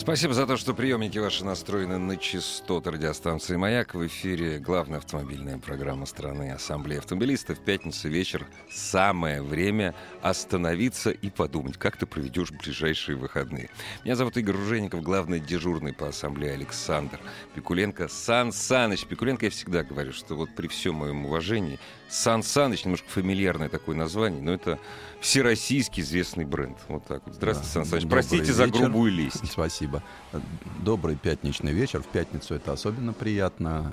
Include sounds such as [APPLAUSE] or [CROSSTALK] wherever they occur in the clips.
Спасибо за то, что приемники ваши настроены на частоты радиостанции «Маяк». В эфире главная автомобильная программа страны Ассамблея автомобилистов. Пятница вечер. Самое время остановиться и подумать, как ты проведешь ближайшие выходные. Меня зовут Игорь Ружеников, главный дежурный по Ассамблее Александр Пикуленко. Сан Саныч. Пикуленко я всегда говорю, что вот при всем моем уважении Сан Саныч, немножко фамильярное такое название, но это всероссийский известный бренд. Вот так вот. Здравствуйте, Сан Саныч. Простите Добрый за вечер. грубую лесть. [LAUGHS] Спасибо. Добрый пятничный вечер. В пятницу это особенно приятно.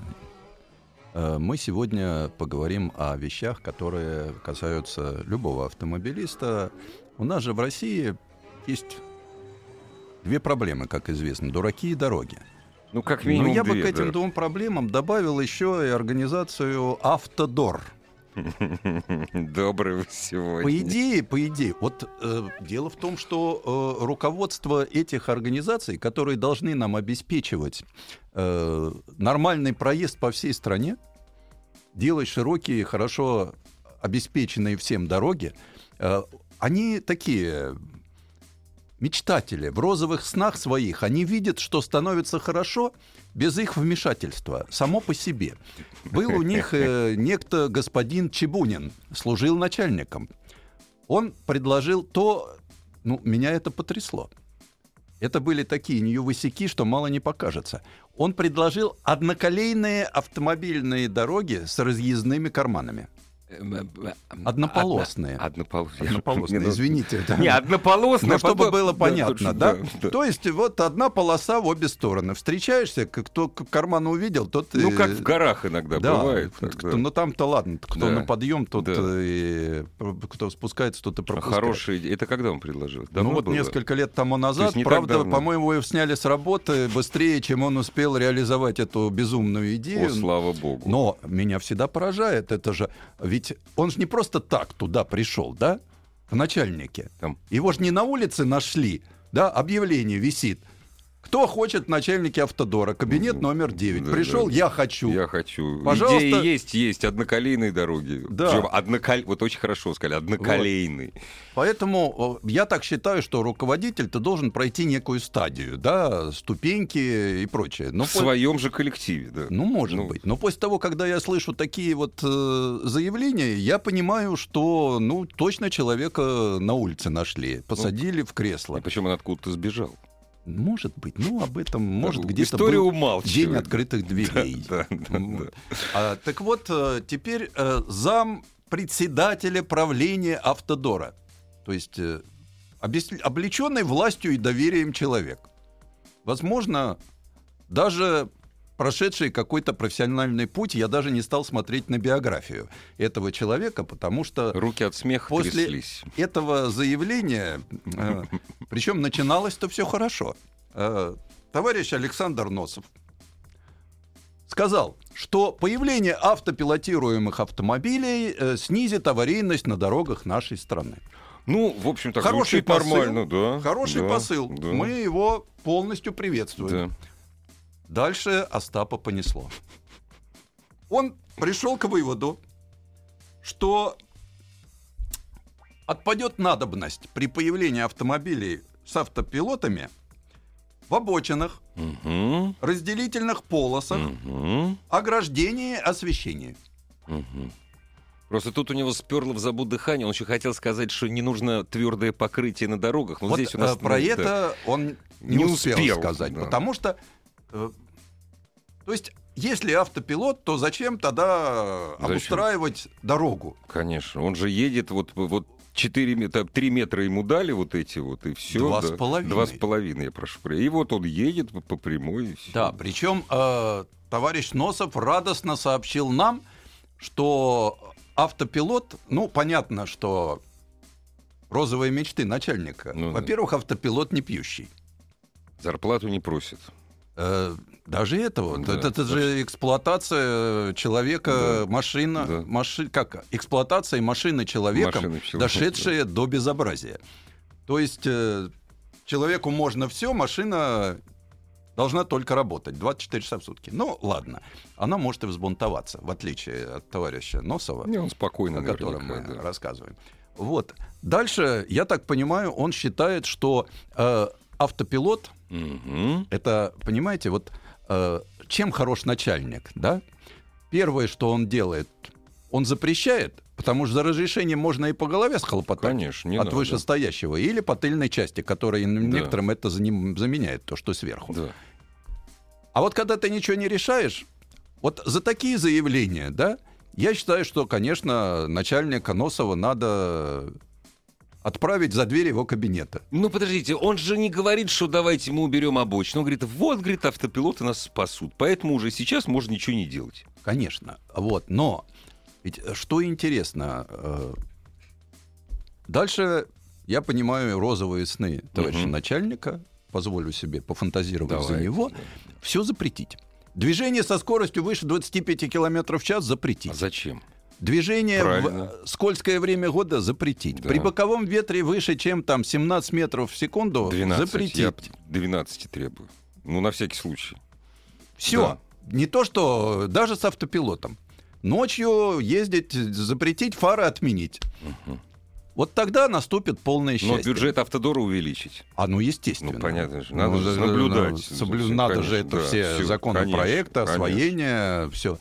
Э, Мы сегодня поговорим о вещах, которые касаются любого автомобилиста. У нас же в России есть две проблемы, как известно. Дураки и дороги. Ну, как Но минимум я бы две, к этим да. двум проблемам добавил еще и организацию «Автодор». [LAUGHS] Добрый вы сегодня. По идее, по идее, вот э, дело в том, что э, руководство этих организаций, которые должны нам обеспечивать э, нормальный проезд по всей стране, делать широкие, хорошо обеспеченные всем дороги, э, они такие мечтатели в розовых снах своих, они видят, что становится хорошо без их вмешательства, само по себе. Был у них э, [LAUGHS] некто господин Чебунин, служил начальником. Он предложил то, ну, меня это потрясло. Это были такие нью-высяки, что мало не покажется. Он предложил одноколейные автомобильные дороги с разъездными карманами. Однополосные. Однополосные. Однополосные, извините. да. Не, однополосные. Ну, чтобы потом- было да, понятно, да? да. То есть вот одна полоса в обе стороны. Встречаешься, кто к карману увидел, тот... Ну, э, как в горах иногда да, бывает. вот так, кто- да. ну там-то ладно, кто Да. на подъем, тот Да. э, кто спускается, тот и пропускает. Хорошая идея. Это когда он предложил? ну Давно вот было? несколько лет тому назад, так правда, по-моему, его сняли с работы быстрее, чем он успел реализовать эту безумную О, идею. слава богу. Но меня всегда поражает, это же, ведь он же не просто так туда пришел, да, в начальнике. Там. Его же не на улице нашли, да, объявление висит. Кто хочет в начальнике автодора, кабинет Ну, номер 9. да, Пришел, да. я хочу. Я хочу. Пожалуйста. Идеи есть, есть. Одноколейные дороги. Да. Причем одноколь... Вот очень хорошо сказали. Одноколейный. Поэтому э, я так считаю, что руководитель-то должен пройти некую стадию, да, ступеньки и прочее. Но В по- своем же коллективе, да. Ну, может Ну. быть. Но после того, когда я слышу такие вот э, заявления, я понимаю, что, ну, точно человека на улице нашли, посадили в кресло. И причем он откуда-то сбежал. Может быть. Ну, об этом, может, где-то История был умалчивает. день открытых дверей. Да, [LAUGHS] да, да, Вот. А, так вот, э, теперь э, зам председателя правления Автодора. То есть э, облеченный властью и доверием человек. Возможно, даже прошедший какой-то профессиональный путь, я даже не стал смотреть на биографию этого человека, потому что Руки от смеха После- тряслись. этого заявления, причем начиналось-то все хорошо. Э, Товарищ Александр Носов сказал, что появление автопилотируемых автомобилей э, снизит аварийность на дорогах нашей страны. Ну, в общем-то, Хороший посыл. нормально, да. Хороший да, посыл. да, Мы его полностью приветствуем. да. Дальше Остапа понесло. Он пришел к выводу, что отпадет надобность при появлении автомобилей с автопилотами в обочинах, Мгм, разделительных полосах, мгм, ограждении, освещении. мгм. Просто тут у него сперло в забуд дыхание. Он еще хотел сказать, что не нужно твердое покрытие на дорогах. Но вот здесь у нас э, про ну, да. это он не, Не успел, успел, сказать, да. потому что, то есть, если автопилот, то зачем тогда Зачем? обустраивать дорогу? Конечно. Он же едет вот, вот 4 метра, 3 метра ему дали вот эти вот, и все. Два с половиной. Два с половиной, я прошу. прощения. И вот он едет по, по прямой. и всё. Да, причем э, товарищ Носов радостно сообщил нам, что автопилот, ну, понятно, что розовые мечты начальника. Ну да. Во-первых, автопилот не пьющий. Зарплату не просит. Э, даже этого. Да, это, это да. же эксплуатация человека, Да. машина, Да. маши- как эксплуатация машины человеком, Машины дошедшая до безобразия. То есть э, человеку можно все, машина должна только работать 24 часа в сутки. Ну, ладно. Она может и взбунтоваться, в отличие от товарища Носова Не, он спокойно, о котором мы да. рассказываем. Вот. Дальше, я так понимаю, он считает, что э, автопилот Мгм. это, понимаете, вот э, чем хорош начальник, да? Первое, что он делает, он запрещает, потому что за разрешением можно и по голове схлопотать. Конечно, не от надо. вышестоящего или по тыльной части, которая некоторым это заменяет то, что сверху. Да. А вот когда ты ничего не решаешь, вот за такие заявления, да, я считаю, что, конечно, начальника Носова надо отправить за дверь его кабинета. Ну, подождите, он же не говорит, что давайте мы уберем обочину. Он говорит, вот, говорит, автопилоты нас спасут. Поэтому уже сейчас можно ничего не делать. Конечно, вот, но ведь э, что интересно, э, дальше я понимаю розовые сны товарища Мгм. начальника, позволю себе пофантазировать за Давайте, него, да. все запретить. Движение со скоростью выше 25 км в час запретить. А зачем? Движение Правильно. в скользкое время года запретить. Да. При боковом ветре выше, чем там 17 метров в секунду 12. запретить. Я 12 требую. Ну, на всякий случай. Все. Не то, что даже с автопилотом. Ночью ездить, запретить, фары отменить. Вот тогда наступит полное Но счастье. бюджет автодора увеличить. А ну естественно. Ну, понятно же. Надо же за- наблюдать. соблю- Надо конечно, же это да, все всё, законы конечно, проекта, конечно. освоение, все.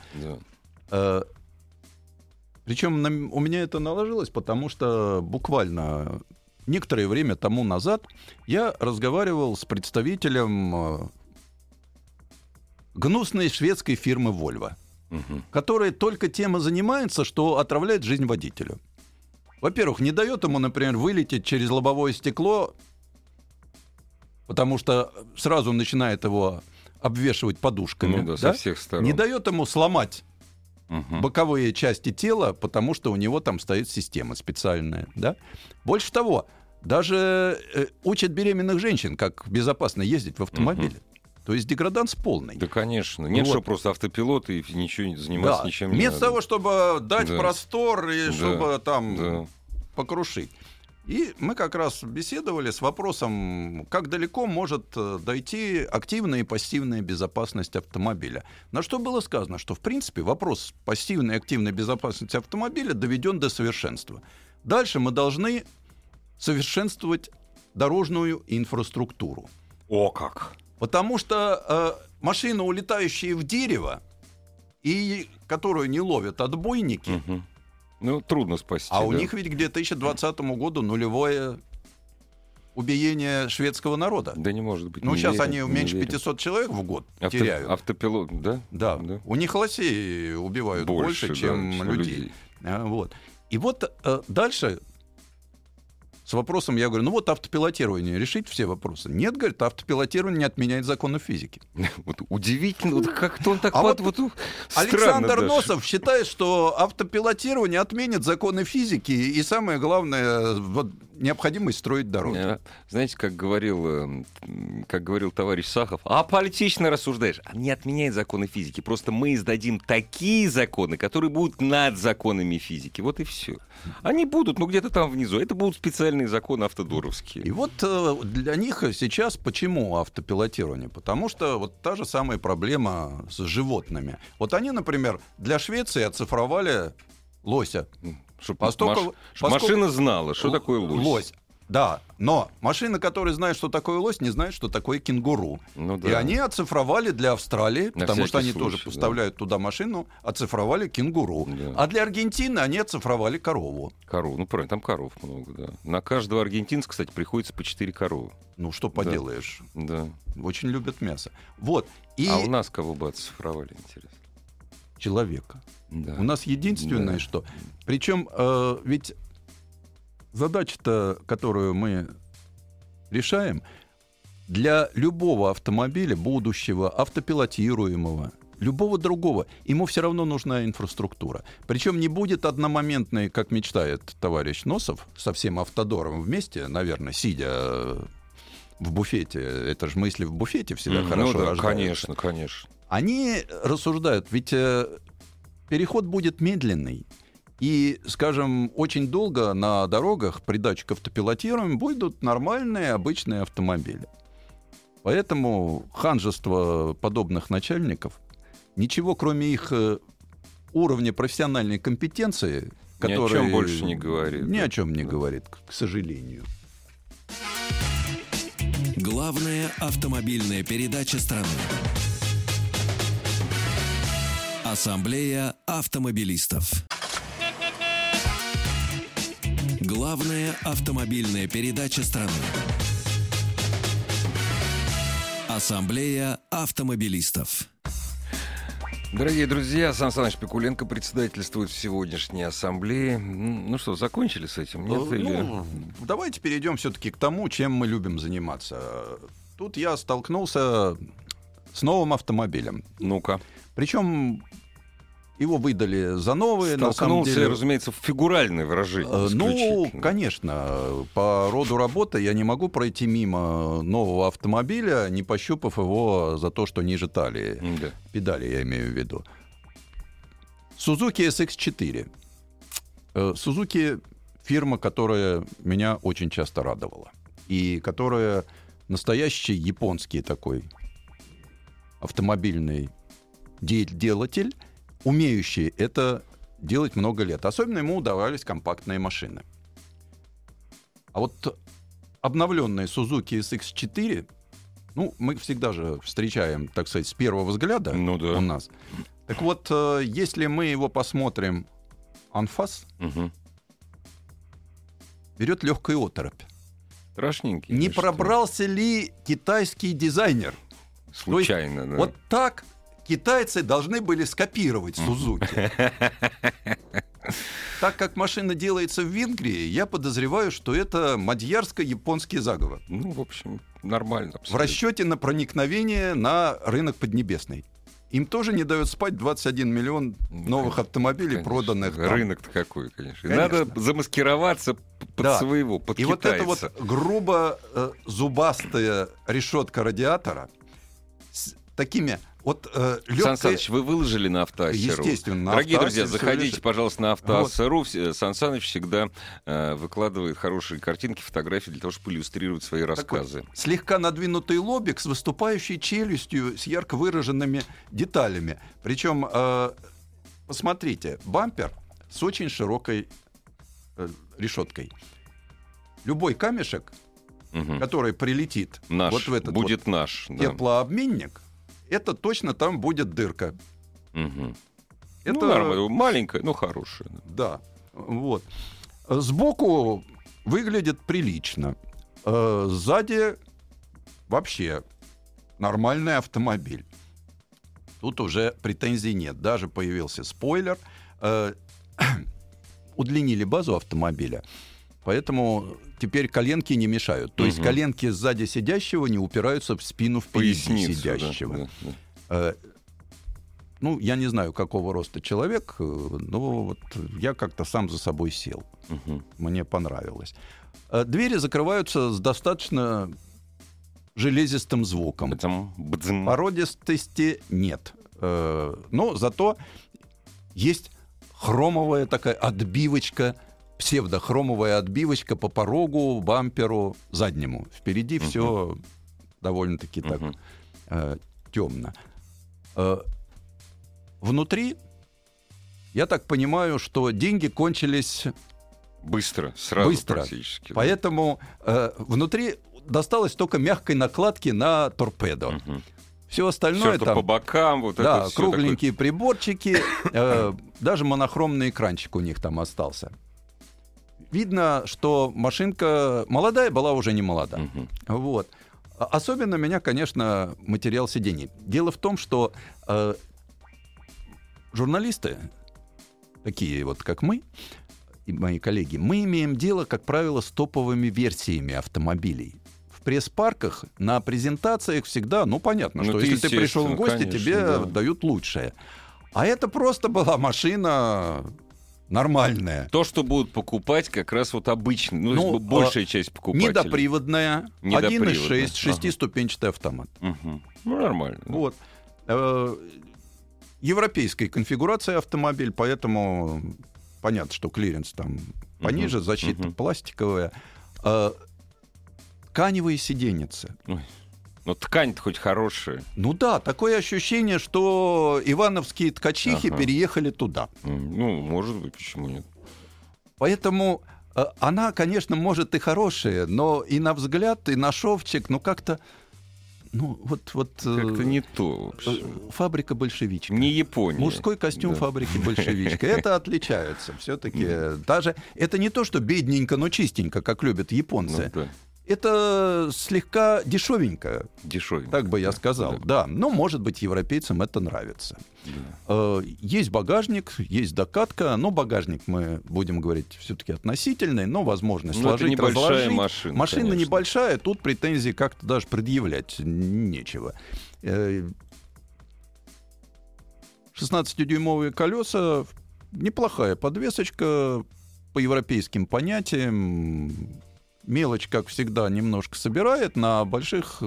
Да. Причем на- у меня это наложилось, потому что буквально некоторое время тому назад я разговаривал с представителем э, гнусной шведской фирмы Volvo, Мгм. которая только тем и занимается, что отравляет жизнь водителю. Во-первых, не дает ему, например, вылететь через лобовое стекло, потому что сразу начинает его обвешивать подушками. Ну да, со всех сторон. Не дает ему сломать Мгм. боковые части тела, потому что у него там стоит система специальная, да? Больше того, даже э, учат беременных женщин, как безопасно ездить в автомобиле. То есть деграданс полный. Да, конечно. Нет, Вот. что просто автопилот и ничего заниматься Да. ничем не Вместо того, чтобы дать Да. простор и Да. чтобы там Да. покрушить. И мы как раз беседовали с вопросом, как далеко может э, дойти активная и пассивная безопасность автомобиля. На что было сказано, что в принципе вопрос пассивной и активной безопасности автомобиля доведен до совершенства. Дальше мы должны совершенствовать дорожную инфраструктуру. О, как! Потому что э, машины, улетающие в дерево, и которую не ловят отбойники, Мгм. Ну, трудно спасти. а у да. них ведь к 2020 году нулевое убиение шведского народа. Да не может быть. Ну, не сейчас верю, они не меньше верю. 500 человек в год Авто- теряют. Автопилот, да? Да. Да. у них лосей убивают больше, да, чем людей. А, вот. И вот э, дальше с вопросом я говорю, ну вот автопилотирование решить все вопросы. Нет, говорит, автопилотирование не отменяет законов физики. [LAUGHS] Вот удивительно, вот как-то он так А вот, вот вот, Александр даже. Носов считает, что автопилотирование отменит законы физики и самое главное вот, необходимость строить дороги. Э, Знаете, как говорил, э, как говорил товарищ Сахов, а политично рассуждаешь. А не отменяет законы физики. Просто мы издадим такие законы, которые будут над законами физики. Вот и все. Они будут, ну где-то там внизу. Это будут специальные законы автодоровские. И вот э, для них сейчас почему автопилотирование? Потому что вот та же самая проблема с животными. Вот они, например, для Швеции оцифровали лося. Чтоб Поскольку- маш- поскольку- машина знала, что такое лось. Да, но машины, которые знают, что такое лось, не знают, что такое кенгуру. Ну И да. они оцифровали для Австралии, На потому что они тоже случай, да. поставляют туда машину, оцифровали кенгуру. Да. А для Аргентины они оцифровали корову. Коров. Ну, правильно, там коров много, да. На каждого аргентинца, кстати, приходится по 4 коровы. Ну, что Да. поделаешь, Да. очень любят мясо. Вот, и А у нас кого бы оцифровали, интересно? человека. Да. У нас единственное, Да. что... Причем э, ведь задача-то, которую мы решаем, для любого автомобиля будущего, автопилотируемого, любого другого, ему все равно нужна инфраструктура. Причем не будет одномоментной, как мечтает товарищ Носов, со всем автодором вместе, наверное, сидя в буфете, это же мысли в буфете всегда М, хорошо ну да, рождаются. конечно, конечно. Они рассуждают, ведь э, переход будет медленный. И, скажем, очень долго на дорогах при датчик автопилотируем будут нормальные обычные автомобили. Поэтому ханжество подобных начальников ничего, кроме их э, уровня профессиональной компетенции, Ни о который чем больше не говорит. Ни да. о чем не говорит, к к сожалению. Главная автомобильная передача страны. Ассамблея автомобилистов. Главная автомобильная передача страны. Ассамблея автомобилистов. Дорогие друзья, Сан Саныч Пикуленко председательствует в сегодняшней ассамблее. Ну что, закончили с этим? Нет? Э, или- ну, давайте перейдем все-таки к тому, чем мы любим заниматься. Тут я столкнулся с новым автомобилем. Ну-ка. Причем его выдали за новые, на самом Столкнулся, деле. разумеется, в фигуральное выражение. Э, Ну, конечно, по роду работы я не могу пройти мимо нового автомобиля, не пощупав его за то, что ниже талии. Да. Педали я имею в виду. Suzuki SX4. Э, Suzuki фирма, которая меня очень часто радовала. И которая настоящий японский такой автомобильный де- делатель, умеющий это делать много лет. Особенно ему удавались компактные машины. А вот обновленные Suzuki SX4, ну, мы всегда же встречаем, так сказать, с первого взгляда Ну да. у нас. Так вот, э, если мы его посмотрим анфас, Мгм. берет легкая оторопь. Страшненький. Не пробрался ли китайский дизайнер? Случайно, да. Вот так китайцы должны были скопировать Сузуки. [LAUGHS] Так как машина делается в Венгрии, я подозреваю, что это мадьярско-японский заговор. Ну, в общем, нормально. В абсолютно. расчете на проникновение на рынок Поднебесный. Им тоже не дают спать 21 миллион новых автомобилей, Конечно. проданных там. Рынок-то какой, конечно. Конечно. Надо замаскироваться под Да. своего, под И вот эта вот китайца. грубо э, зубастая решетка радиатора с такими вот э, Сан легкой... Саныч, вы выложили на автоассе.ру? Естественно, на Дорогие Автоассе друзья, заходите, лежит. пожалуйста, на автоассе.ру. Все- Сан Саныч всегда э, выкладывает хорошие картинки, фотографии для того, чтобы иллюстрировать свои рассказы. слегка надвинутый лобик с выступающей челюстью, с ярко выраженными деталями. Причем, э, посмотрите, бампер с очень широкой э, решеткой. Любой камешек, Мгм. который прилетит Наш, вот в этот будет наш. вот да. теплообменник, это точно там будет дырка. Мгм. Это Ну, нормально, маленькая, но хорошая. да. Да, вот. Сбоку выглядит прилично. Э, Сзади вообще нормальный автомобиль. Тут уже претензий нет. Даже появился спойлер. Э, [CLEARS THROAT] Удлинили базу автомобиля. Поэтому теперь коленки не мешают. То есть Мгм. коленки сзади сидящего не упираются в спину впереди Поясницу. да, сидящего. да, да. Э, Ну, я не знаю, какого роста человек, э, но вот я как-то сам за собой сел. Мгм. Мне понравилось. Э, Двери закрываются с достаточно железистым звуком. Бдзм, бдзм. Породистости нет. Но зато есть хромовая такая отбивочка, псевдохромовая отбивочка по порогу, бамперу, заднему. Впереди все довольно-таки так Мгм. темно. Э, внутри, я так понимаю, что деньги кончились, Быстро, сразу Быстро. практически. да. поэтому э, внутри досталось только мягкой накладки на торпедо. Мгм. Все остальное это там, по бокам, вот да, это кругленькие приборчики, э, даже монохромный экранчик у них там остался. Видно, что машинка молодая была уже не молода. Мгм. Вот. Особенно меня, конечно, материал сидений. Дело в том, что э, журналисты, такие вот как мы, и мои коллеги, мы имеем дело, как правило, с топовыми версиями автомобилей. В пресс-парках на презентациях всегда, ну понятно, Ну, что это если ты пришел в гости, конечно, тебе да. дают лучшее. А это просто была машина нормальная. То, что будут покупать как раз вот обычный, ну, Ну, большая часть покупателей. Недоприводная, Недоприводная, 1.6, ага. шестиступенчатый автомат. Мгм. Ну, нормально. да. Вот. Э, Европейской конфигурации автомобиль, поэтому понятно, что клиренс там пониже, защита мгм. пластиковая. Э, Тканевые сиденьицы. Но ткань-то хоть хорошая. Ну да, такое ощущение, что ивановские ткачихи Ага. переехали туда. Ну, может быть, почему нет? Поэтому э, она, конечно, может и хорошая, но и на взгляд, и на шовчик, ну как-то, ну вот, вот э, Как-то не то. э, фабрика большевичка. Не Япония. Мужской костюм Да. фабрики большевичка. [LAUGHS] Это отличается. Все-таки даже это не то, что бедненько, но чистенько, как любят Ну, японцы. да, Это слегка дешевенько, дешевенько. так бы я сказал. Да, но может быть европейцам это нравится. Да. Э, Есть багажник, есть докатка, но багажник мы будем говорить все-таки относительный, но возможность это сложить, небольшая разложить. машина, Машина конечно. небольшая, тут претензий как-то даже предъявлять нечего. Э, 16-дюймовые колеса, неплохая подвесочка по европейским понятиям. Мелочь, как всегда, немножко собирает, на больших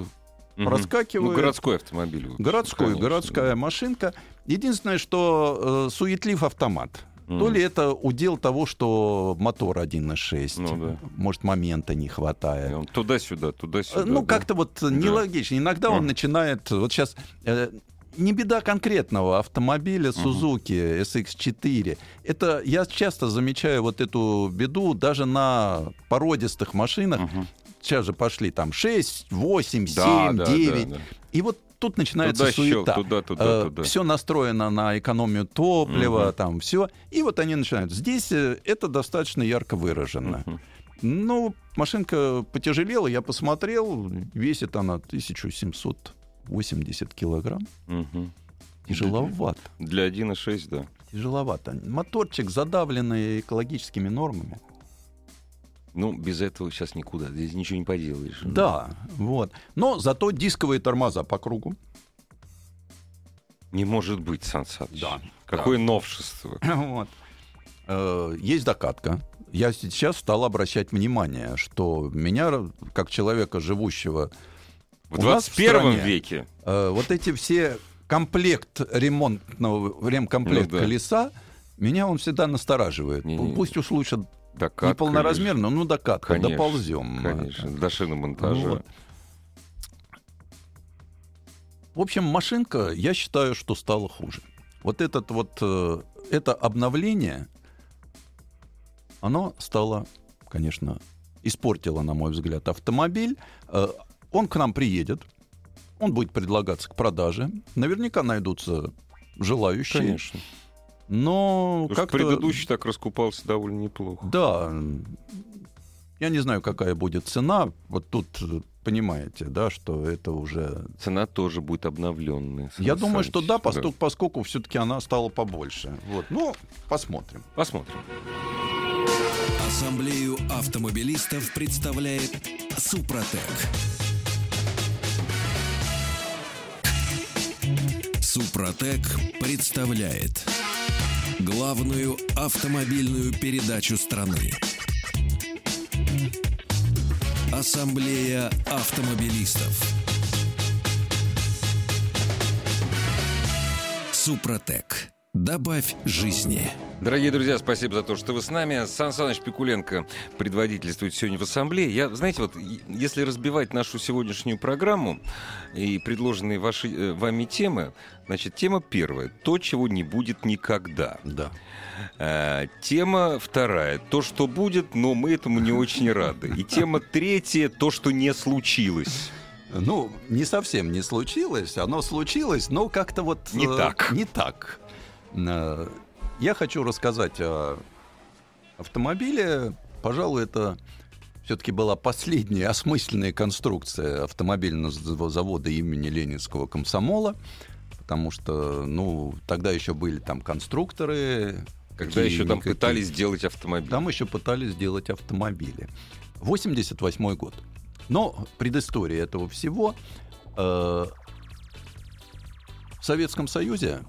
проскакивает. Ну, городской автомобиль. общем, Городской, конечно, городская машинка. Единственное, что э, суетлив автомат. Мгм. То ли это удел того, что мотор 1.6, Ну да. может, момента не И хватает. он туда-сюда, туда-сюда. Э, ну, да. как-то вот нелогично. Иногда он Мгм. начинает... Вот сейчас... не беда конкретного автомобиля Suzuki SX4. Это я часто замечаю вот эту беду даже на породистых машинах. Сейчас же пошли там 6, 8, 7, Да, да, 9. да, да. И вот тут начинается Туда щел, суета. туда, туда, туда. Все настроено на экономию топлива, Мгм. там все. И вот они начинают. Здесь э, это достаточно ярко выражено. Мгм. Ну, машинка потяжелела, я посмотрел, весит она 1780 килограмм. Мгм. Тяжеловато. Для 1.6, да. Тяжеловато. Моторчик задавленный экологическими нормами. Ну, без этого сейчас никуда. Здесь ничего не поделаешь. Да, вот. Но зато дисковые тормоза по кругу. Не может быть, Сан Саныч. Да, Какое новшество. [LAUGHS] Вот. Э, Есть докатка. Я сейчас стал обращать внимание, что меня, как человека, живущего В У нас в 21 стране- веке. Э, вот эти все комплект ремонтного ремкомплект Ну да. колеса, меня он всегда настораживает. Не-не. Пусть услышат Докатка не полноразмерно, ну докатка, Конечно, доползем. Конечно, до шиномонтажа. Вот. В общем, машинка, я считаю, что стала хуже. Вот этот вот э, это обновление, оно стало, конечно, испортило, на мой взгляд, автомобиль. Он к нам приедет, он будет предлагаться к продаже. Наверняка найдутся желающие. Конечно. Но Потому что как предыдущий так раскупался довольно неплохо. Да, я не знаю, какая будет цена. Вот тут э, понимаете, да, что это уже Цена тоже будет обновленная. Я думаю, что да, поскольку, поскольку все-таки она стала побольше. Вот. Ну, посмотрим. Посмотрим. Ассамблею автомобилистов представляет Супротек. Супротек представляет главную автомобильную передачу страны. Ассамблея автомобилистов. Супротек. Добавь жизни. Дорогие друзья, спасибо за то, что вы с нами. Сан Саныч Пикуленко предводительствует сегодня в ассамблее. Я, знаете, вот если разбивать нашу сегодняшнюю программу и предложенные ваши, э, вами темы, значит, тема первая — то, чего не будет никогда. Да. Э, тема вторая — то, что будет, но мы этому не очень рады. И тема третья — то, что не случилось. Ну, не совсем не случилось. Оно случилось, но как-то вот... Не э, так. Не так. Э, Я хочу рассказать о автомобиле. Пожалуй, это все-таки была последняя [LAUGHS] осмысленная конструкция автомобильного зав- завода имени Ленинского комсомола. Потому что, ну, тогда еще были там конструкторы. Когда еще там какие-никакие. пытались сделать автомобиль. Там еще пытались сделать автомобили. 88 год. Но предыстория этого всего. э, в Советском Союзе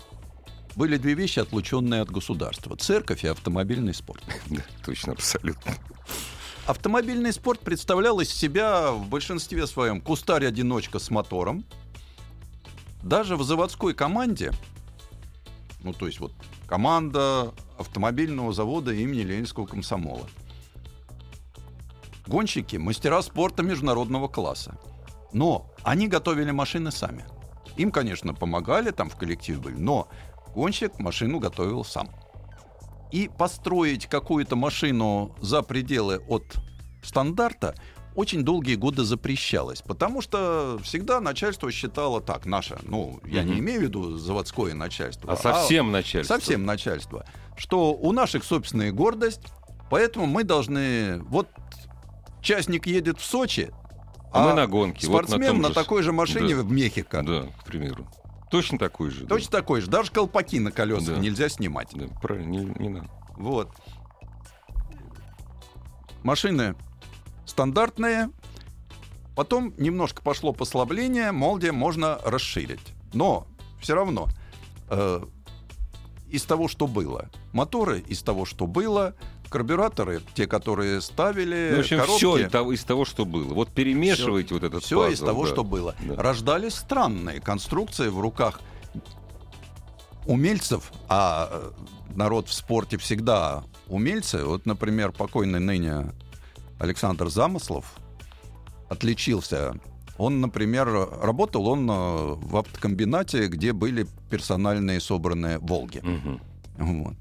были две вещи, отлученные от государства. Церковь и автомобильный спорт. [LAUGHS] Да, точно, абсолютно. Автомобильный спорт представлял из себя в большинстве своем кустарь-одиночка с мотором. Даже в заводской команде, ну то есть вот команда автомобильного завода имени Ленинского комсомола. Гонщики, мастера спорта международного класса. Но они готовили машины сами. Им, конечно, помогали, там в коллективе были, но гонщик машину готовил сам. И построить какую-то машину за пределы от стандарта очень долгие годы запрещалось, потому что всегда начальство считало так, наше, ну, я не Мгм. имею в виду заводское начальство, А совсем начальство. совсем начальство, что у наших собственная гордость, поэтому мы должны, вот частник едет в Сочи, А мы на гонке, вот на спортсмен том на, же с- такой же машине да. в Мехико. Да, к примеру. Точно такой же. да. Точно такой же. Даже колпаки на колесах Да. нельзя снимать. Да, правильно, не, не надо. Вот. Машины стандартные. Потом немножко пошло послабление, мол, где можно расширить. Но все равно э, из того, что было. Моторы из того, что было. Карбюраторы, те, которые ставили, Ну, в общем, коробки, все из того, из того, что было. Вот перемешивайте вот этот все из пазл, того, да. что было. Да. Рождались странные конструкции в руках умельцев, а э, народ в спорте всегда умельцы. Вот, например, покойный ныне Александр Замыслов отличился. Он, например, работал он э, в автокомбинате, где были персональные собранные «Волги». Мгм. Вот.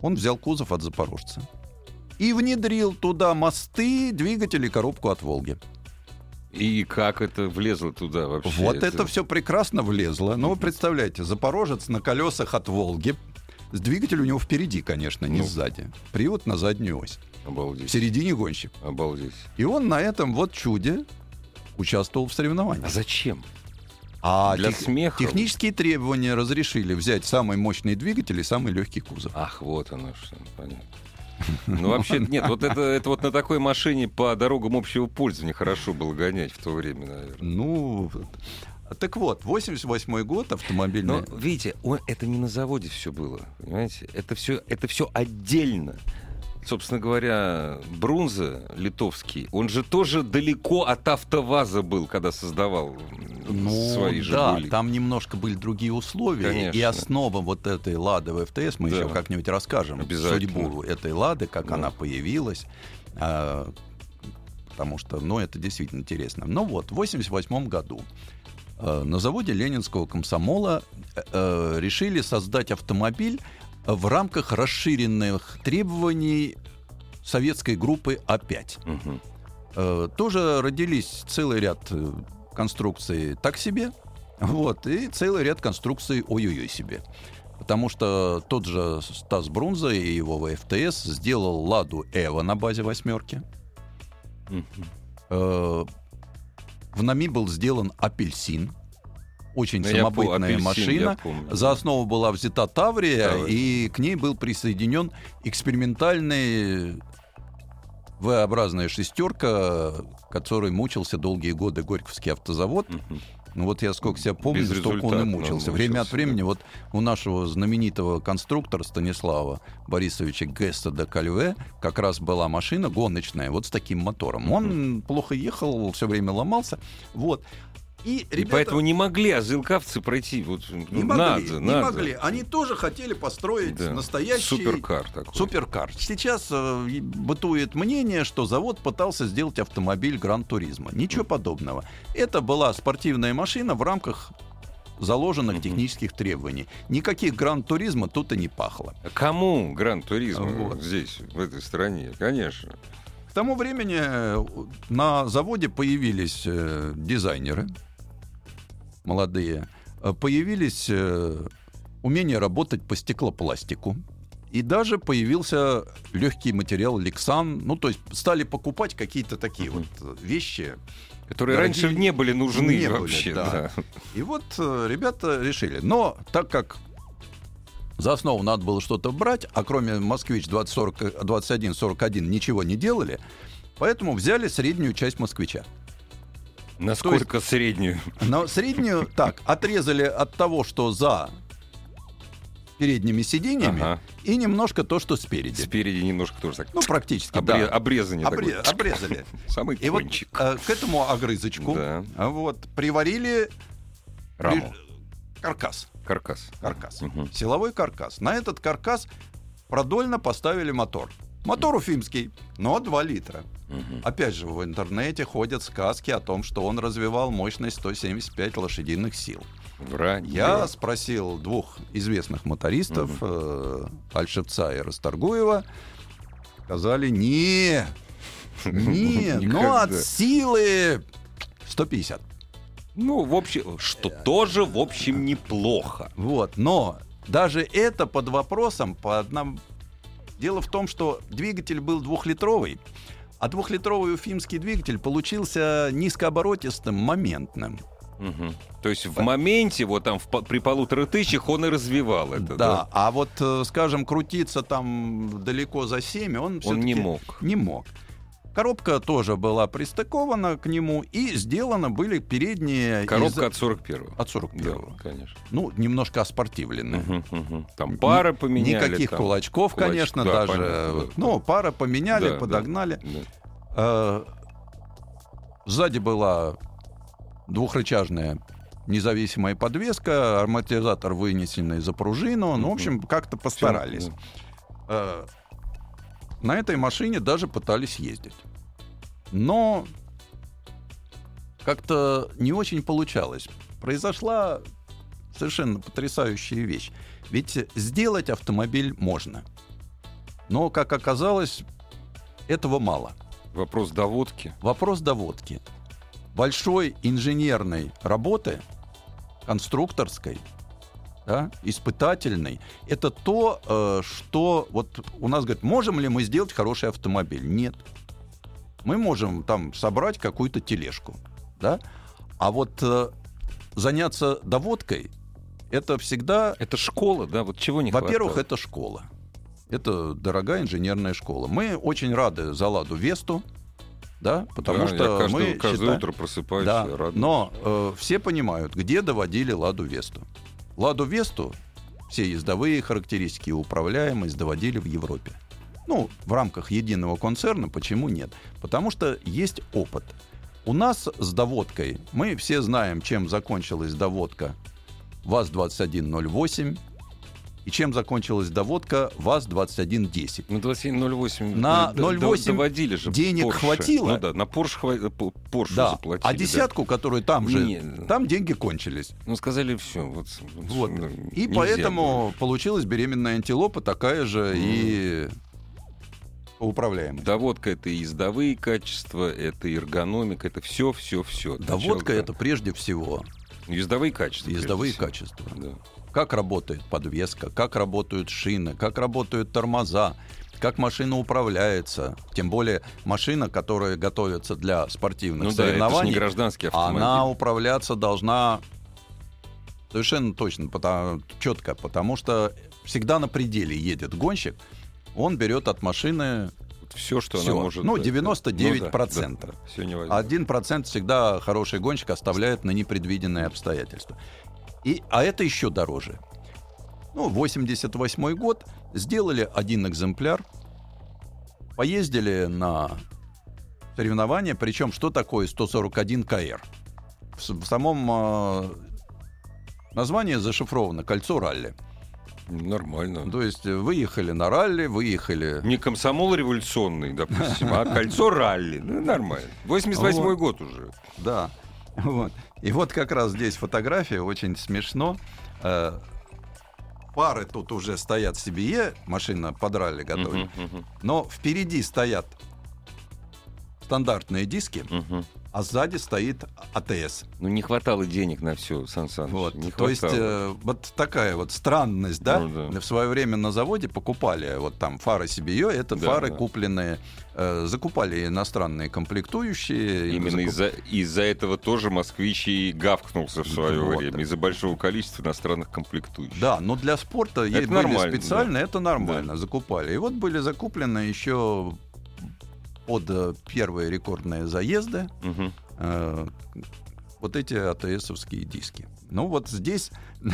Он взял кузов от запорожца и внедрил туда мосты, двигатели, коробку от «Волги». И как это влезло туда вообще? Вот это, все прекрасно влезло. Но вы представляете, запорожец на колесах от Волги. С двигателем у него впереди, конечно, не Ну. сзади. Привод на заднюю ось. В Обалдеть. середине гонщик. Обалдеть. И он на этом вот чуде участвовал в А соревнованиях. зачем? А Для тех- смеха? технические требования разрешили взять самый мощный двигатель и самый легкий кузов. Ах, вот оно что, понятно. [LAUGHS] Ну, вообще, нет, вот это, это вот на такой машине по дорогам общего пользования хорошо было гонять в то время, наверное. Ну, так вот, 88 год автомобильный. Но, видите, о- это не на заводе все было, понимаете? Это все, это все отдельно. Собственно говоря, Брунзе литовский, он же тоже далеко от АвтоВАЗа был, когда создавал Ну, свои да, «Жигули». там немножко были другие условия. Конечно. И основа вот этой «Лады» в ФТС, мы Да. еще как-нибудь расскажем судьбу этой «Лады», как Да. она появилась. а, потому что, ну, это действительно интересно. Ну вот, в 88 году на заводе Ленинского комсомола э, э, решили создать автомобиль в рамках расширенных требований советской группы А А5. Мгм. Э, тоже родились целый ряд э, конструкций так себе, вот, и целый ряд конструкций ой-ой-ой себе. Потому что тот же Стас Брунза и его ВФТС сделал «Ладу Эва» на базе «восьмерки». Мгм. В НАМИ был сделан «Апельсин», очень Ну, я по- самобытная апельсин, машина. я помню. За основу была взята Таврия, Таврия. и к ней был присоединен экспериментальный V-образная шестерка, который мучился долгие годы Горьковский автозавод. Мгм. Ну вот я сколько себя помню, столько он и мучился. он Время от времени вот у нашего знаменитого конструктора Станислава Борисовича Геста де Кальве как раз была машина гоночная вот с таким мотором. Он плохо ехал, все время ломался. Вот. И, И ребята- поэтому не могли азилкавцы пройти. Вот, ну, не могли, надо, не надо. могли. Они тоже хотели построить Да. настоящий Суперкар такой. Суперкар. Сейчас э, и бытует мнение, что завод пытался сделать автомобиль Гран-туризма. Ничего подобного. Это была спортивная машина в рамках заложенных Мгм. технических требований. Никаких Гран-туризма тут и не пахло. Кому гран-туризм Вот. здесь, в этой стране? Конечно. К тому времени э, на заводе появились э, дизайнеры молодые, Э, появились э, умение работать по стеклопластику. И даже появился легкий материал Лексан. Ну, то есть стали покупать какие-то такие вот э, вещи. Которые Дорогие- раньше не были нужны Не были, вообще. да. да. И вот ребята решили. Но так как за основу надо было что-то брать, а кроме «Москвич» 2040, 2141 ничего не делали, поэтому взяли среднюю часть «Москвича». Насколько среднюю? Но среднюю, [LAUGHS] так, отрезали от того, что за передними сиденьями Ага. и немножко то, что спереди. Спереди немножко тоже так. Ну, практически, обре- да. Обрезание Обре- такое. обрезали. [LAUGHS] Самый И вот кончик. э, к этому огрызочку Да. вот, приварили Раму. каркас. Каркас. каркас. Мгм. Силовой каркас. На этот каркас продольно поставили мотор. Мотор уфимский, но 2 литра. Мгм. Опять же, в интернете ходят сказки о том, что он развивал мощность 175 лошадиных сил. Вранье. Я спросил двух известных мотористов, э, Альшевца и Расторгуева. Сказали, не, не, [LAUGHS] но от силы 150. Ну, в общем, что тоже, в общем, неплохо. Вот, но даже это под вопросом по одному... Дело в том, что двигатель был двухлитровый, а двухлитровый уфимский двигатель получился низкооборотистым, моментным. Мгм. То есть в моменте, вот там в при полутора тысячах он и развивал это, да, да? а вот, э, скажем, крутиться там далеко за 7 он, Он не мог. Не мог. Коробка тоже была пристыкована к нему, и сделаны были передние... Коробка из- от 41-го. от 41 Да, конечно. Ну, немножко оспортивленная. Мгм, мгм. Там пары поменяли. Никаких там. кулачков, Кулач- конечно, да, даже. понятно, да. ну, пара поменяли, Да, да. подогнали. Да. Э, Сзади была двухрычажная независимая подвеска, амортизатор вынесенный за пружину. Ну, в общем, как-то постарались. Э, На этой машине даже пытались ездить. Но как-то не очень получалось. Произошла совершенно потрясающая вещь. Ведь сделать автомобиль можно. Но, как оказалось, этого мало. Вопрос доводки. Вопрос доводки. Большой инженерной работы, конструкторской, да, испытательной, это то, э, что вот у нас говорят, можем ли мы сделать хороший автомобиль? Нет. Мы можем там собрать какую-то тележку, да, а вот э, заняться доводкой это всегда Это школа, да? Вот чего не во-первых, хватает? это школа. Это дорогая инженерная школа. Мы очень рады за Ладу Весту, да, потому Да, что я каждое, мы каждое считаем- утро просыпаюсь, да, радуюсь. но э, все понимают, где доводили Ладу Весту. Ладу Весту все ездовые характеристики и управляемость доводили в Европе. Ну, в рамках единого концерна, почему нет? Потому что есть опыт. У нас с доводкой, мы все знаем, чем закончилась доводка ВАЗ-2108 и чем закончилась доводка ВАЗ-2110. Ну, 2708 На д- д- 0,8 доводили же денег Porsche. хватило. Ну да, на Porsche, хва- по- Porsche Да, заплатили. а да. десятку, которую там же, Не. там деньги кончились. Ну, сказали все. Вот, Вот. ну, И нельзя поэтому получилась беременная антилопа такая же Мгм. и управляемая. Доводка это и ездовые качества, это эргономика, это все, все, все. Доводка это прежде всего ездовые качества. ездовые всего. качества. Да. Как работает подвеска, как работают шины, как работают тормоза, как машина управляется. Тем более машина, которая готовится для спортивных Ну да, соревнований, не гражданский автомобиль. она управляться должна совершенно точно, потому, четко, потому что всегда на пределе едет гонщик, он берет от машины все, что всё. она может. Ну, да, 99%. Да, все невозможно. Один процент всегда хороший гонщик оставляет на непредвиденные обстоятельства. И, а это еще дороже. Ну, 88 год, сделали один экземпляр, поездили на соревнования, причем что такое 141 КР? В, в самом э, названии зашифровано «Кольцо ралли». Нормально. То есть выехали на ралли, выехали... Не комсомол революционный, допустим, а кольцо ралли. Ну, нормально. 88-й Вот. год уже. Да. [LAUGHS] Вот. И вот как раз здесь фотография, очень смешно. Э, Пары тут уже стоят CBE, машина под ралли готовит, Мгм, мгм, но впереди стоят стандартные диски, мгм. а сзади стоит АТС. Ну, не хватало денег на все, Сан Саныч. Вот. Не То есть э, вот такая вот странность, да? Ну да. В свое время на заводе покупали вот там фары CBE, это Да, фары да. купленные, э, закупали иностранные комплектующие. Именно закуп- из-за из-за этого тоже москвич и гавкнулся в свое Вот. время. Из-за большого количества иностранных комплектующих. Да, но для спорта Это ей были специально, это нормально, закупали. И вот были закуплены еще под э, первые рекордные заезды Мгм. э, вот эти АТСовские диски. Ну вот здесь [LAUGHS]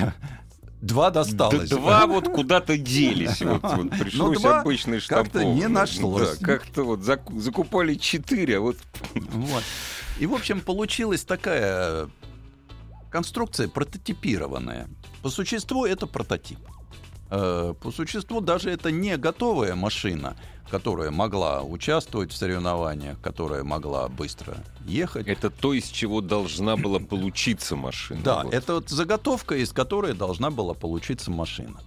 Два досталось. Да, два вот куда-то делись. Вот, вот [LAUGHS] пришлось два обычный как-то штамповать. не нашлось. Да, как-то вот зак- закупали четыре, а вот Вот. И, в общем, получилась такая конструкция прототипированная. По существу это прототип. Э, По существу даже это не готовая машина, которая могла участвовать в соревнованиях, которая могла быстро ехать. это то, из чего должна была получиться машина. Да, Вот. это вот заготовка, из которой должна была получиться машина.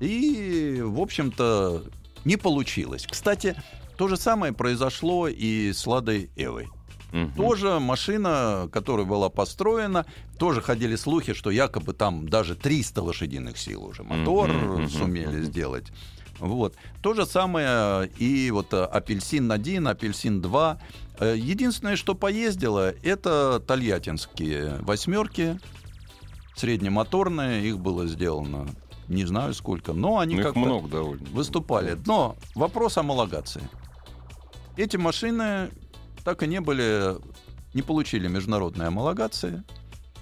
И, в общем-то, не получилось. Кстати, то же самое произошло и с Ладой Эвой. Мгм. Тоже машина, которая была построена, тоже ходили слухи, что якобы там даже 300 лошадиных сил уже мотор мгм, сумели мгм. сделать. Вот. То же самое и вот э, апельсин 1, апельсин 2. Э, Единственное, что поездило, это тольяттинские восьмерки, среднемоторные, их было сделано не знаю сколько, но они Ну, как-то много довольно. выступали. Но вопрос о homологации. Эти машины так и не были, не получили международной homологации.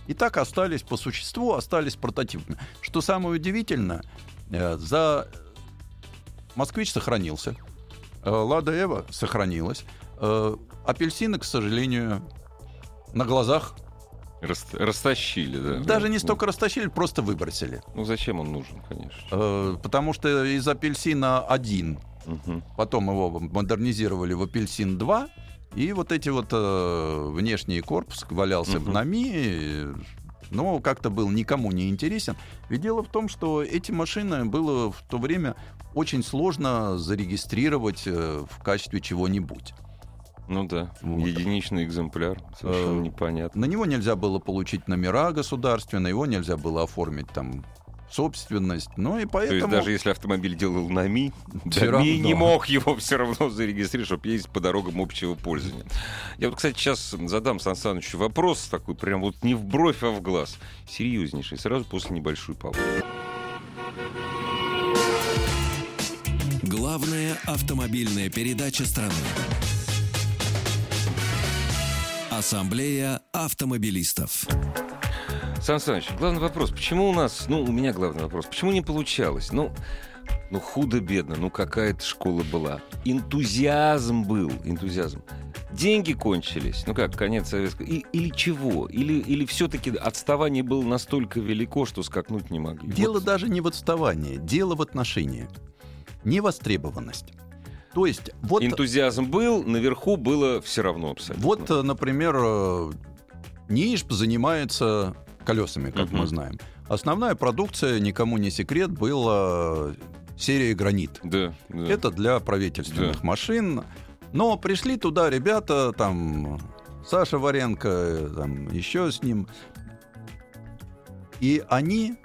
И так остались по существу, остались прототипами. Что самое удивительное, э, за Москвич сохранился, э, Лада Эва сохранилась, э, апельсины, к сожалению, на глазах Рас- растащили, да. даже не Ну, столько растащили, просто выбросили. Ну, зачем он нужен, конечно. Э, Потому что из апельсина один Мгм. Потом его модернизировали в апельсин 2. И вот эти вот э, внешний корпус валялся в Мгм. НАМИ, но как-то был никому не интересен. Ведь дело в том, что эти машины было в то время очень сложно зарегистрировать э, в качестве чего-нибудь. Ну да, Вот. единичный экземпляр, совершенно Э, непонятно. На него нельзя было получить номера государственные, его нельзя было оформить там собственность. Ну и То поэтому... есть даже если автомобиль делал НАМИ, НАМИ равно. не мог его все равно зарегистрировать, чтобы ездить по дорогам общего пользования. Я вот, кстати, сейчас задам Сан Санычу вопрос такой, прям вот не в бровь, а в глаз. Серьезнейший, сразу после небольшой паузы. Главная автомобильная передача страны. Ассамблея автомобилистов. Сан Саныч, главный вопрос, почему у нас, ну, у меня главный вопрос, почему не получалось? Ну, ну худо-бедно, ну какая-то школа была. Энтузиазм был, энтузиазм. Деньги кончились, ну как, конец советского... И- или чего? Или, или все-таки отставание было настолько велико, что скакнуть не могли? Дело Вот. даже не в отставании, дело в отношении. Невостребованность. То есть, вот, Энтузиазм был, наверху было все равно абсолютно. вот э, например, э, НИИШП занимается колесами, как Мгм. мы знаем. Основная продукция, никому не секрет, была серия «Гранит». Да, да. Это для правительственных Да. машин. Но пришли туда ребята, там Саша Варенко, там еще с ним. И они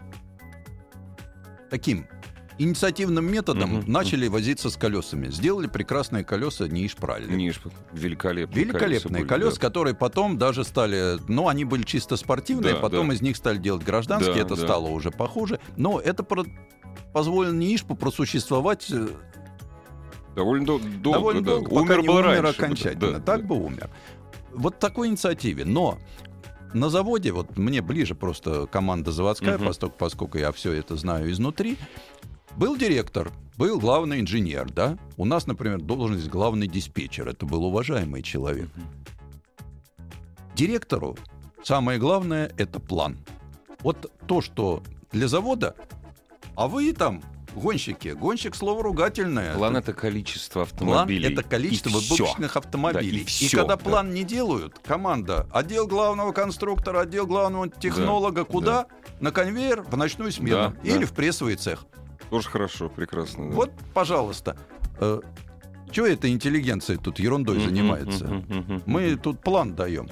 таким инициативным методом Мгм. начали возиться с колесами. Сделали прекрасные колеса Ниш Пралли. Ниш, великолепные Великолепные были, колеса, да. которые потом даже стали, ну, они были чисто спортивные, Да, потом да. из них стали делать гражданские, Да, это да. стало уже похуже. Но это про- позволило Нишпу просуществовать э, Довольно дол- долго, довольно да. долго, пока Умер был умер раньше. окончательно. да, так да. бы умер. Вот такой инициативе. Но на заводе, вот мне ближе просто команда заводская, поскольку, поскольку я все это знаю изнутри, был директор, был главный инженер, да. У нас, например, должность главный диспетчер. Это был уважаемый человек. Директору самое главное — это план. Вот то, что для завода, а вы там гонщики, гонщик слово ругательное. План это количество План автомобилей. это количество И выпущенных автомобилей. Да, и и, всё, когда да. план не делают, команда, отдел главного конструктора, отдел главного технолога, куда? На конвейер, в ночную смену. Да, или да. в прессовый цех. Тоже хорошо, прекрасно. да. Вот, пожалуйста. Чего эта интеллигенция тут ерундой занимается? Мы тут план даем.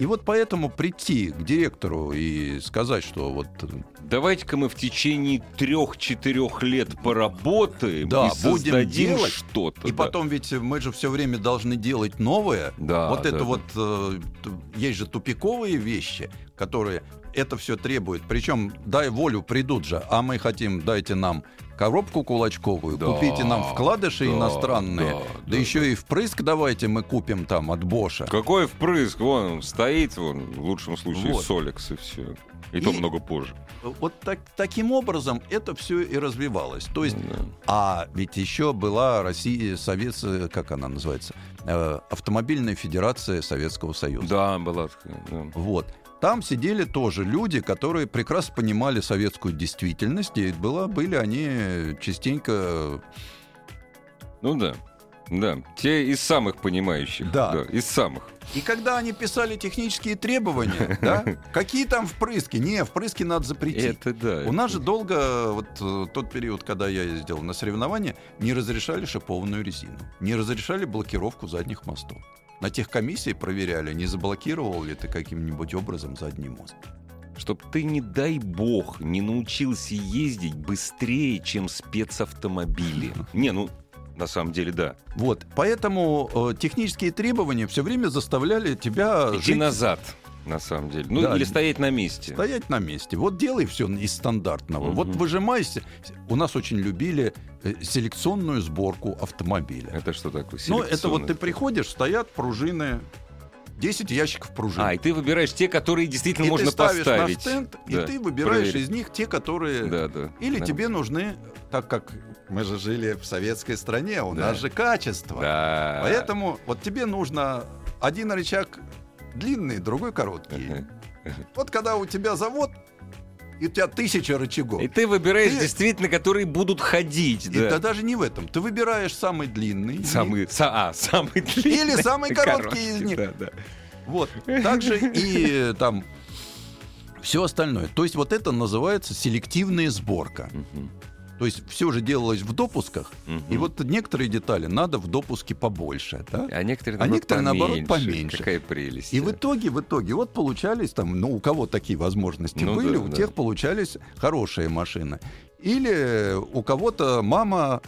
И вот поэтому прийти к директору и сказать, что вот э, Давайте-ка мы в течение трех-четырех лет поработаем Да, и будем делать, что-то. И да. потом ведь мы же все время должны делать новое. Да, вот да, это да. вот э, есть же тупиковые вещи, которые это все требует. Причем дай волю придут же, а мы хотим, дайте нам коробку кулачковую, Да, купите нам вкладыши да, иностранные, да, да, да, еще и впрыск давайте мы купим там от Боша. Какой впрыск? Вон он стоит, вон, в лучшем случае, Вот. Солекс и все. И, то И- много позже. Вот так, таким образом это все и развивалось. То есть, Да. а ведь еще была Россия, Советская, как она называется, Э, Автомобильная Федерация Советского Союза. Да, была да. Вот. Там сидели тоже люди, которые прекрасно понимали советскую действительность, и была, были они частенько... Ну да. Да, те из самых понимающих. Да. из самых. И когда они писали технические требования, [LAUGHS] да, какие там впрыски? Не, впрыски надо запретить. Это да. У нас же долго, вот э, тот период, когда я ездил на соревнования, не разрешали шипованную резину, не разрешали блокировку задних мостов. На тех комиссии проверяли, не заблокировал ли ты каким-нибудь образом задний мост. Чтоб ты, не дай бог, не научился ездить быстрее, чем спецавтомобили. [LAUGHS] Не, ну, на самом деле, да. Вот, поэтому э, технические требования все время заставляли тебя Идти жить, назад, на самом деле. Ну, Да. или стоять на месте. стоять на месте. Вот делай все из стандартного. Мгм. Вот выжимайся. У нас очень любили э, селекционную сборку автомобиля. Это что такое? Ну, это вот ты приходишь, стоят пружины, 10 ящиков пружин. А, и ты выбираешь те, которые действительно и можно ты ставишь поставить. на стенд, Да, и ты выбираешь проверить. из них те, которые... Да, да. Или Да. тебе нужны, так как мы же жили в советской стране, у Да. нас же качество. Да. Поэтому вот тебе нужно один рычаг длинный, другой короткий. Вот когда у тебя завод, и у тебя тысяча рычагов. И ты выбираешь Ты- действительно, которые будут ходить. И да. да даже не в этом. Ты выбираешь самый длинный. Самый, са- а, самый длинный. Или самый короткий из них. Да, да. Вот. Также и там все остальное. То есть вот это называется селективная сборка. Мгм. То есть все же делалось в допусках, Мгм. и вот некоторые детали надо в допуске побольше. Да? А некоторые, А наоборот, некоторые, наоборот, поменьше. поменьше. Какая прелесть. И в итоге, в итоге, вот получались там, ну, у кого такие возможности Ну были, да, у да. тех получались хорошие машины. Или у кого-то мама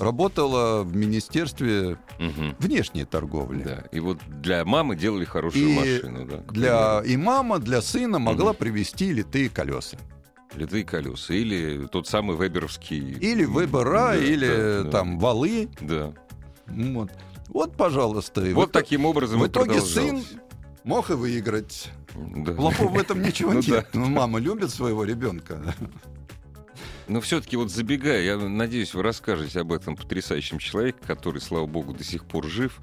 работала в Министерстве Мгм. внешней торговли. Да. И вот для мамы делали хорошую И машину. Да, Для, и мама для сына могла Мгм. привезти литые колеса. Литые колеса. Или тот самый веберовский. Или выбора, Да, или да, да. там валы. Да. Вот, вот пожалуйста. Вот в итоге- таким образом в итоге сын мог и выиграть. Да. Плохого в этом ничего Ну нет. Мама любит своего ребенка. Но все-таки вот забегая, я надеюсь, вы расскажете об этом потрясающем человеке, который, слава богу, до сих пор жив.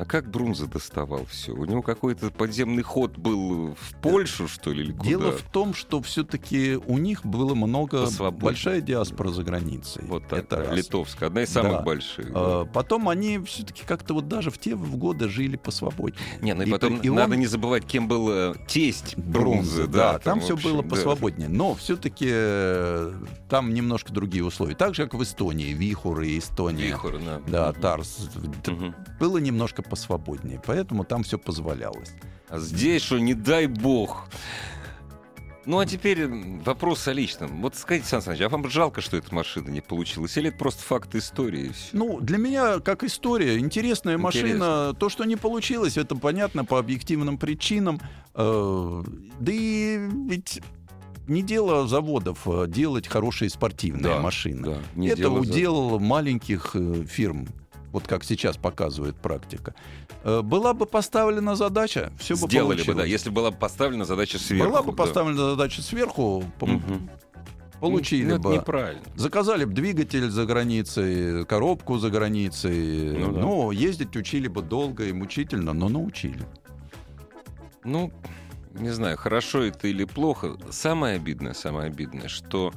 А как Брунзе доставал все? У него какой-то подземный ход был в Польшу, что ли, или куда? Дело в том, что все-таки у них было много, Посвободнее. большая диаспора за границей. Вот так, Это да, литовская, одна из самых Да. больших. да. А, Потом они все-таки как-то вот даже в те годы жили посвободнее. Не, ну и и потом и надо он- не забывать, кем был э, тесть Брунзе, Брунзе. да, там в все общем, было да. посвободнее. Но все-таки там немножко другие условия. Так же, как в Эстонии, Вихуры, Эстония. Вихор, да. Да. Тарс. Мгм. Было немножко посвободнее, поэтому там все позволялось. А здесь что, не дай бог. Ну, а теперь вопрос о личном. Вот скажите, Сан Саныч, а вам жалко, что эта машина не получилась? Или это просто факт истории? и всё? Ну, для меня, как история, интересная машина. Интересно. То, что не получилось, это понятно по объективным причинам. Э, Да и ведь не дело заводов э, делать хорошие спортивные Да, машины. Да, не это дело за- удел маленьких э, фирм. Вот как сейчас показывает практика. Э, Была бы поставлена задача, все бы Сделали бы, да, получилось. если была бы поставлена задача сверху. Была бы да. поставлена задача сверху, Мгм. получили Ну, это бы. неправильно. Заказали бы двигатель за границей, коробку за границей. Ну да. Ну, ездить учили бы долго и мучительно, но научили. Ну, не знаю, хорошо это или плохо. Самое обидное, самое обидное, что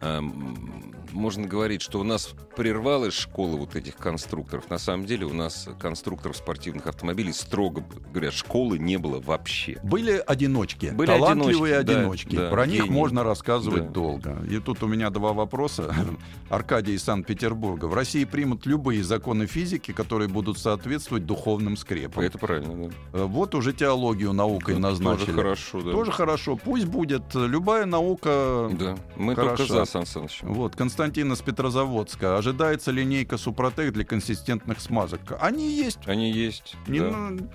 эм, можно говорить, что у нас прервалась школа вот этих конструкторов. На самом деле у нас конструкторов спортивных автомобилей, строго говоря, школы не было вообще. Были одиночки, Были талантливые одиночки, да, одиночки. да, Про них гении. можно рассказывать Да. долго. И тут у меня два вопроса. [LAUGHS] Аркадий из Санкт-Петербурга. В России примут любые законы физики, которые будут соответствовать духовным скрепам. Это правильно, да. Э, Вот уже теологию наукой назначили хорошо, да. Тоже хорошо. Пусть будет. Любая наука Да, мы хороша. только за, Сан Саныч. Вот, Константина с Петрозаводска. Ожидается линейка Супротек для консистентных смазок. Они есть. Они есть, Не да. на-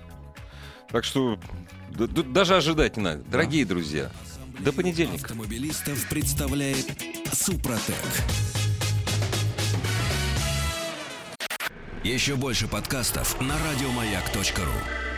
Так что да- да- даже ожидать не надо. Дорогие друзья, до понедельника. Автомобилистов представляет Супротек. Еще больше подкастов на радиомаяк.ру.